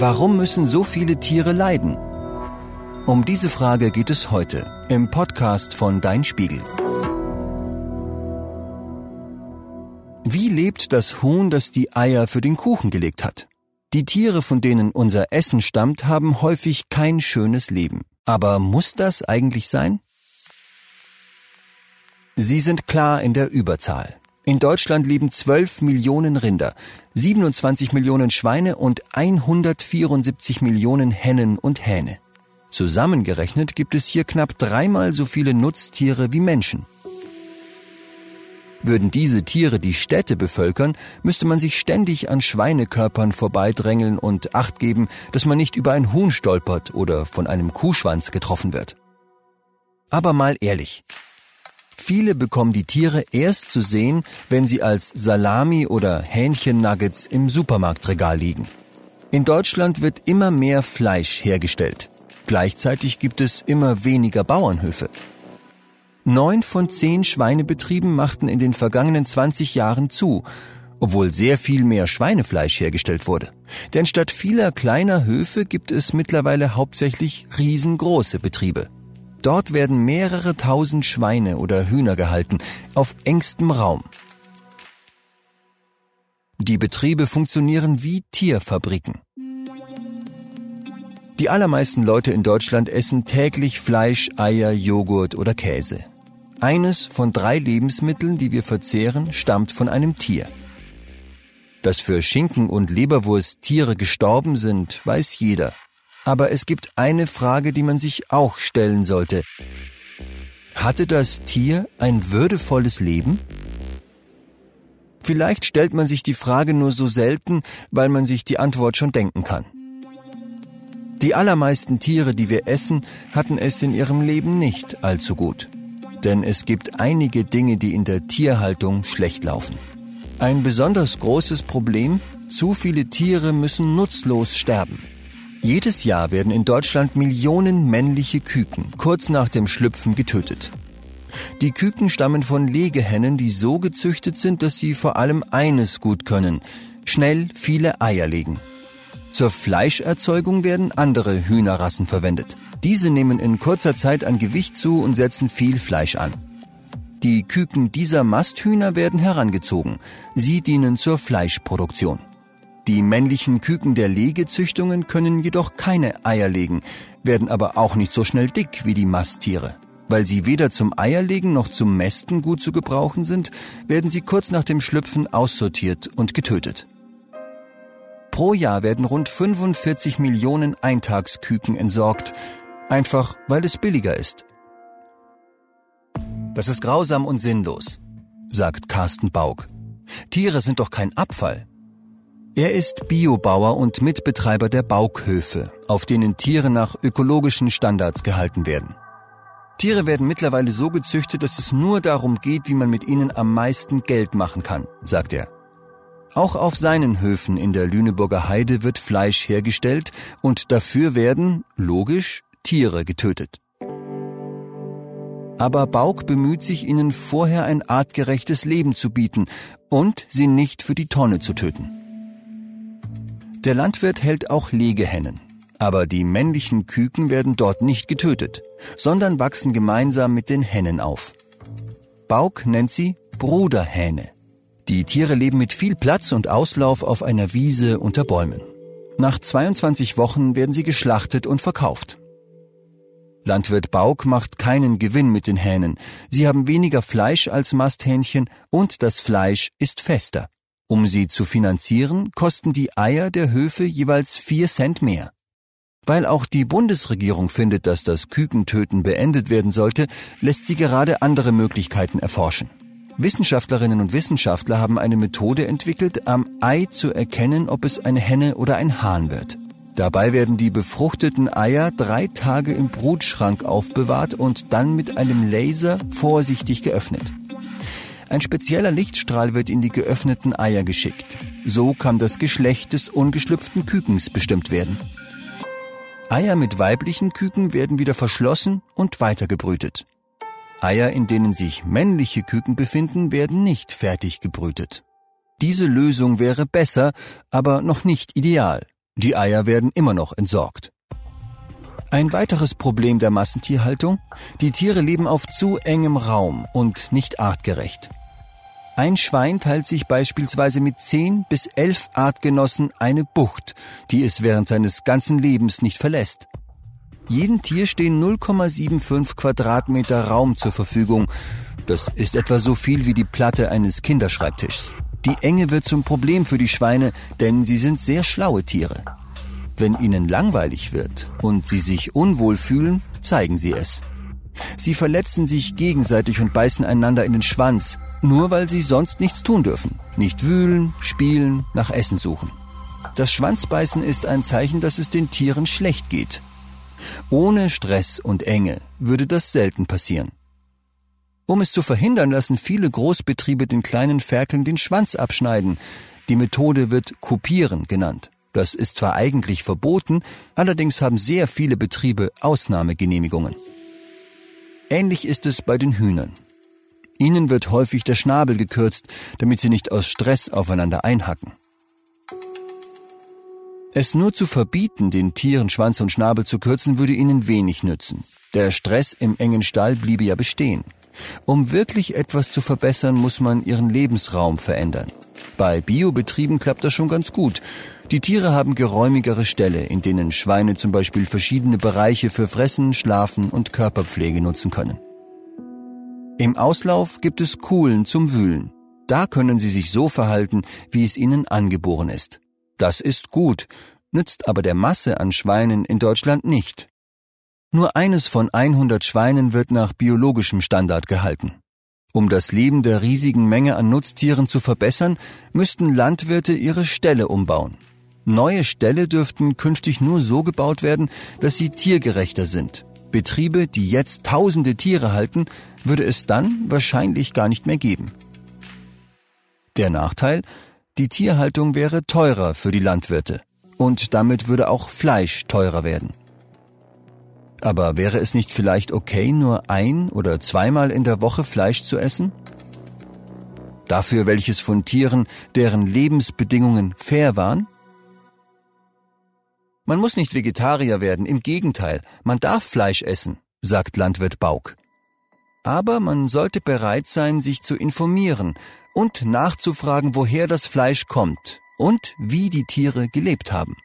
Warum müssen so viele Tiere leiden? Um diese Frage geht es heute im Podcast von Dein Spiegel. Wie lebt das Huhn, das die Eier für den Kuchen gelegt hat? Die Tiere, von denen unser Essen stammt, haben häufig kein schönes Leben. Aber muss das eigentlich sein? Sie sind klar in der Überzahl. In Deutschland leben 12 Millionen Rinder, 27 Millionen Schweine und 174 Millionen Hennen und Hähne. Zusammengerechnet gibt es hier knapp dreimal so viele Nutztiere wie Menschen. Würden diese Tiere die Städte bevölkern, müsste man sich ständig an Schweinekörpern vorbeidrängeln und Acht geben, dass man nicht über ein Huhn stolpert oder von einem Kuhschwanz getroffen wird. Aber mal ehrlich, Viele bekommen die Tiere erst zu sehen, wenn sie als Salami oder Hähnchennuggets im Supermarktregal liegen. In Deutschland wird immer mehr Fleisch hergestellt. Gleichzeitig gibt es immer weniger Bauernhöfe. Neun von zehn Schweinebetrieben machten in den vergangenen 20 Jahren zu, obwohl sehr viel mehr Schweinefleisch hergestellt wurde. Denn statt vieler kleiner Höfe gibt es mittlerweile hauptsächlich riesengroße Betriebe. Dort werden mehrere tausend Schweine oder Hühner gehalten, auf engstem Raum. Die Betriebe funktionieren wie Tierfabriken. Die allermeisten Leute in Deutschland essen täglich Fleisch, Eier, Joghurt oder Käse. Eines von drei Lebensmitteln, die wir verzehren, stammt von einem Tier. Dass für Schinken und Leberwurst Tiere gestorben sind, weiß jeder. Aber es gibt eine Frage, die man sich auch stellen sollte. Hatte das Tier ein würdevolles Leben? Vielleicht stellt man sich die Frage nur so selten, weil man sich die Antwort schon denken kann. Die allermeisten Tiere, die wir essen, hatten es in ihrem Leben nicht allzu gut. Denn es gibt einige Dinge, die in der Tierhaltung schlecht laufen. Ein besonders großes Problem, zu viele Tiere müssen nutzlos sterben. Jedes Jahr werden in Deutschland Millionen männliche Küken kurz nach dem Schlüpfen getötet. Die Küken stammen von Legehennen, die so gezüchtet sind, dass sie vor allem eines gut können, schnell viele Eier legen. Zur Fleischerzeugung werden andere Hühnerrassen verwendet. Diese nehmen in kurzer Zeit an Gewicht zu und setzen viel Fleisch an. Die Küken dieser Masthühner werden herangezogen. Sie dienen zur Fleischproduktion. Die männlichen Küken der Legezüchtungen können jedoch keine Eier legen, werden aber auch nicht so schnell dick wie die Masttiere. Weil sie weder zum Eierlegen noch zum Mästen gut zu gebrauchen sind, werden sie kurz nach dem Schlüpfen aussortiert und getötet. Pro Jahr werden rund 45 Millionen Eintagsküken entsorgt, einfach weil es billiger ist. Das ist grausam und sinnlos, sagt Carsten Baug. Tiere sind doch kein Abfall. Er ist Biobauer und Mitbetreiber der Baughöfe, auf denen Tiere nach ökologischen Standards gehalten werden. Tiere werden mittlerweile so gezüchtet, dass es nur darum geht, wie man mit ihnen am meisten Geld machen kann, sagt er. Auch auf seinen Höfen in der Lüneburger Heide wird Fleisch hergestellt und dafür werden, logisch, Tiere getötet. Aber Bauk bemüht sich, ihnen vorher ein artgerechtes Leben zu bieten und sie nicht für die Tonne zu töten. Der Landwirt hält auch Legehennen. Aber die männlichen Küken werden dort nicht getötet, sondern wachsen gemeinsam mit den Hennen auf. Bauk nennt sie Bruderhähne. Die Tiere leben mit viel Platz und Auslauf auf einer Wiese unter Bäumen. Nach 22 Wochen werden sie geschlachtet und verkauft. Landwirt Bauk macht keinen Gewinn mit den Hähnen. Sie haben weniger Fleisch als Masthähnchen und das Fleisch ist fester. Um sie zu finanzieren, kosten die Eier der Höfe jeweils vier Cent mehr. Weil auch die Bundesregierung findet, dass das Kükentöten beendet werden sollte, lässt sie gerade andere Möglichkeiten erforschen. Wissenschaftlerinnen und Wissenschaftler haben eine Methode entwickelt, am Ei zu erkennen, ob es eine Henne oder ein Hahn wird. Dabei werden die befruchteten Eier drei Tage im Brutschrank aufbewahrt und dann mit einem Laser vorsichtig geöffnet. Ein spezieller Lichtstrahl wird in die geöffneten Eier geschickt. So kann das Geschlecht des ungeschlüpften Kükens bestimmt werden. Eier mit weiblichen Küken werden wieder verschlossen und weitergebrütet. Eier, in denen sich männliche Küken befinden, werden nicht fertig gebrütet. Diese Lösung wäre besser, aber noch nicht ideal. Die Eier werden immer noch entsorgt. Ein weiteres Problem der Massentierhaltung? Die Tiere leben auf zu engem Raum und nicht artgerecht. Ein Schwein teilt sich beispielsweise mit 10 bis 11 Artgenossen eine Bucht, die es während seines ganzen Lebens nicht verlässt. Jedem Tier stehen 0,75 Quadratmeter Raum zur Verfügung. Das ist etwa so viel wie die Platte eines Kinderschreibtischs. Die Enge wird zum Problem für die Schweine, denn sie sind sehr schlaue Tiere. Wenn ihnen langweilig wird und sie sich unwohl fühlen, zeigen sie es. Sie verletzen sich gegenseitig und beißen einander in den Schwanz, nur weil sie sonst nichts tun dürfen. Nicht wühlen, spielen, nach Essen suchen. Das Schwanzbeißen ist ein Zeichen, dass es den Tieren schlecht geht. Ohne Stress und Enge würde das selten passieren. Um es zu verhindern, lassen viele Großbetriebe den kleinen Ferkeln den Schwanz abschneiden. Die Methode wird Kopieren genannt. Das ist zwar eigentlich verboten, allerdings haben sehr viele Betriebe Ausnahmegenehmigungen. Ähnlich ist es bei den Hühnern. Ihnen wird häufig der Schnabel gekürzt, damit sie nicht aus Stress aufeinander einhacken. Es nur zu verbieten, den Tieren Schwanz und Schnabel zu kürzen, würde ihnen wenig nützen. Der Stress im engen Stall bliebe ja bestehen. Um wirklich etwas zu verbessern, muss man ihren Lebensraum verändern. Bei Biobetrieben klappt das schon ganz gut. Die Tiere haben geräumigere Ställe, in denen Schweine zum Beispiel verschiedene Bereiche für Fressen, Schlafen und Körperpflege nutzen können. Im Auslauf gibt es Kuhlen zum Wühlen. Da können sie sich so verhalten, wie es ihnen angeboren ist. Das ist gut, nützt aber der Masse an Schweinen in Deutschland nicht. Nur eines von 100 Schweinen wird nach biologischem Standard gehalten. Um das Leben der riesigen Menge an Nutztieren zu verbessern, müssten Landwirte ihre Ställe umbauen. Neue Ställe dürften künftig nur so gebaut werden, dass sie tiergerechter sind. Betriebe, die jetzt tausende Tiere halten, würde es dann wahrscheinlich gar nicht mehr geben. Der Nachteil? Die Tierhaltung wäre teurer für die Landwirte. Und damit würde auch Fleisch teurer werden. Aber wäre es nicht vielleicht okay, nur ein oder zweimal in der Woche Fleisch zu essen? Dafür welches von Tieren, deren Lebensbedingungen fair waren? Man muss nicht Vegetarier werden, im Gegenteil, man darf Fleisch essen, sagt Landwirt Bauk. Aber man sollte bereit sein, sich zu informieren und nachzufragen, woher das Fleisch kommt und wie die Tiere gelebt haben.